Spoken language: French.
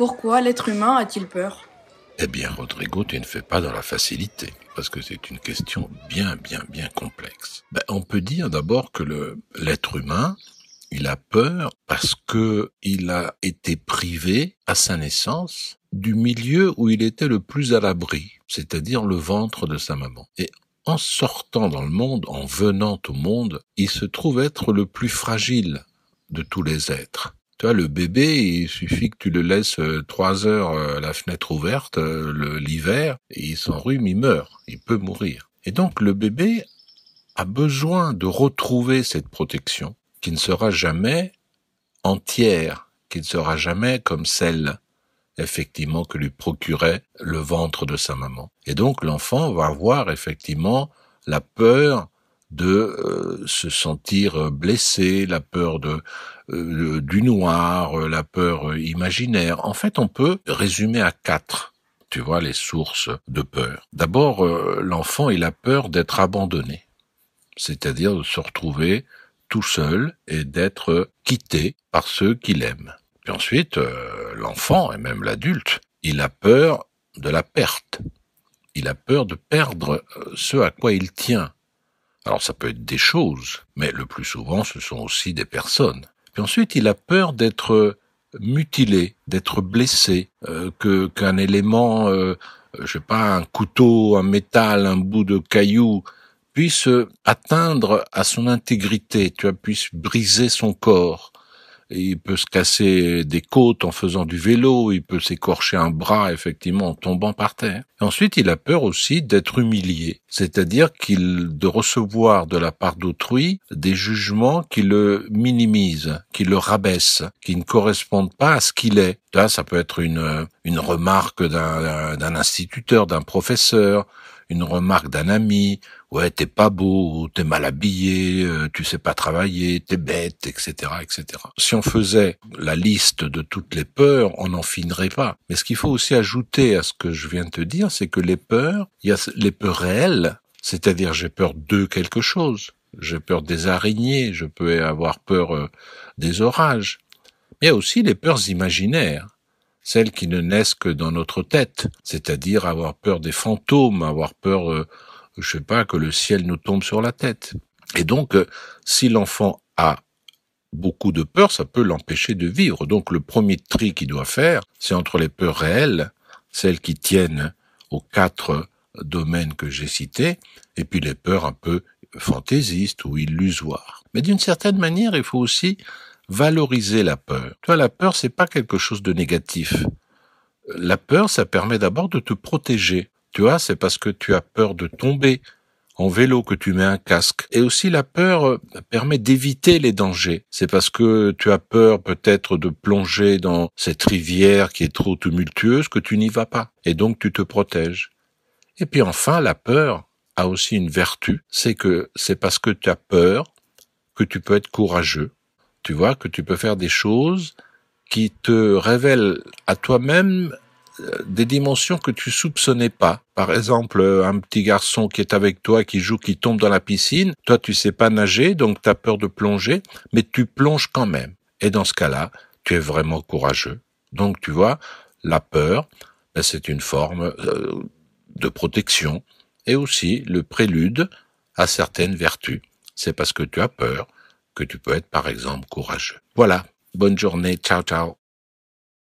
Pourquoi l'être humain a-t-il peur? Eh bien, Rodrigo, tu ne fais pas dans la facilité, parce que c'est une question bien, bien, bien complexe. Ben, on peut dire d'abord que l'être humain, il a peur parce que il a été privé à sa naissance du milieu où il était le plus à l'abri, c'est-à-dire le ventre de sa maman. Et en sortant dans le monde, en venant au monde, il se trouve être le plus fragile de tous les êtres. Tu le bébé, il suffit que tu le laisses euh, trois heures euh, la fenêtre ouverte euh, l'hiver, il s'enrhume, il meurt, il peut mourir. Et donc le bébé a besoin de retrouver cette protection qui ne sera jamais entière, qui ne sera jamais comme celle effectivement que lui procurait le ventre de sa maman. Et donc l'enfant va avoir effectivement la peur de euh, se sentir blessé, la peur de euh, du noir, euh, la peur imaginaire. En fait, on peut résumer à quatre, tu vois, les sources de peur. D'abord, l'enfant, il a peur d'être abandonné, c'est-à-dire de se retrouver tout seul et d'être quitté par ceux qu'il aime. Puis ensuite, euh, l'enfant et même l'adulte, il a peur de la perte. Il a peur de perdre euh, ce à quoi il tient. Alors ça peut être des choses, mais le plus souvent ce sont aussi des personnes. Puis ensuite, il a peur d'être mutilé, d'être blessé, euh, que qu'un élément, euh, je sais pas, un couteau, un métal, un bout de caillou puisse atteindre à son intégrité, tu vois, puisse briser son corps il peut se casser des côtes en faisant du vélo, il peut s'écorcher un bras effectivement en tombant par terre. Ensuite, il a peur aussi d'être humilié, c'est-à-dire qu'il de recevoir de la part d'autrui des jugements qui le minimisent, qui le rabaissent, qui ne correspondent pas à ce qu'il est. Là, ça peut être une une remarque d'un instituteur, d'un professeur, une remarque d'un ami, ouais, t'es pas beau, t'es mal habillé, euh, tu sais pas travailler, t'es bête, etc., etc. Si on faisait la liste de toutes les peurs, on n'en finirait pas. Mais ce qu'il faut aussi ajouter à ce que je viens de te dire, c'est que les peurs, il y a les peurs réelles, c'est-à-dire j'ai peur de quelque chose, j'ai peur des araignées, je peux avoir peur euh, des orages. Mais il y a aussi les peurs imaginaires celles qui ne naissent que dans notre tête, c'est-à-dire avoir peur des fantômes, avoir peur, euh, je sais pas, que le ciel nous tombe sur la tête. Et donc, euh, si l'enfant a beaucoup de peur, ça peut l'empêcher de vivre. Donc, le premier tri qu'il doit faire, c'est entre les peurs réelles, celles qui tiennent aux quatre domaines que j'ai cités, et puis les peurs un peu fantaisistes ou illusoires. Mais d'une certaine manière, il faut aussi valoriser la peur. Tu vois, la peur, c'est pas quelque chose de négatif. La peur, ça permet d'abord de te protéger. Tu vois, c'est parce que tu as peur de tomber en vélo que tu mets un casque. Et aussi la peur euh, permet d'éviter les dangers. C'est parce que tu as peur peut-être de plonger dans cette rivière qui est trop tumultueuse que tu n'y vas pas. Et donc tu te protèges. Et puis enfin, la peur a aussi une vertu, c'est que c'est parce que tu as peur que tu peux être courageux tu vois, que tu peux faire des choses qui te révèlent à toi-même des dimensions que tu soupçonnais pas. Par exemple, un petit garçon qui est avec toi, qui joue, qui tombe dans la piscine, toi tu sais pas nager, donc tu as peur de plonger, mais tu plonges quand même. Et dans ce cas-là, tu es vraiment courageux. Donc tu vois, la peur, ben, c'est une forme euh, de protection et aussi le prélude à certaines vertus. C'est parce que tu as peur que tu peux être par exemple courageux. Voilà, bonne journée, ciao ciao.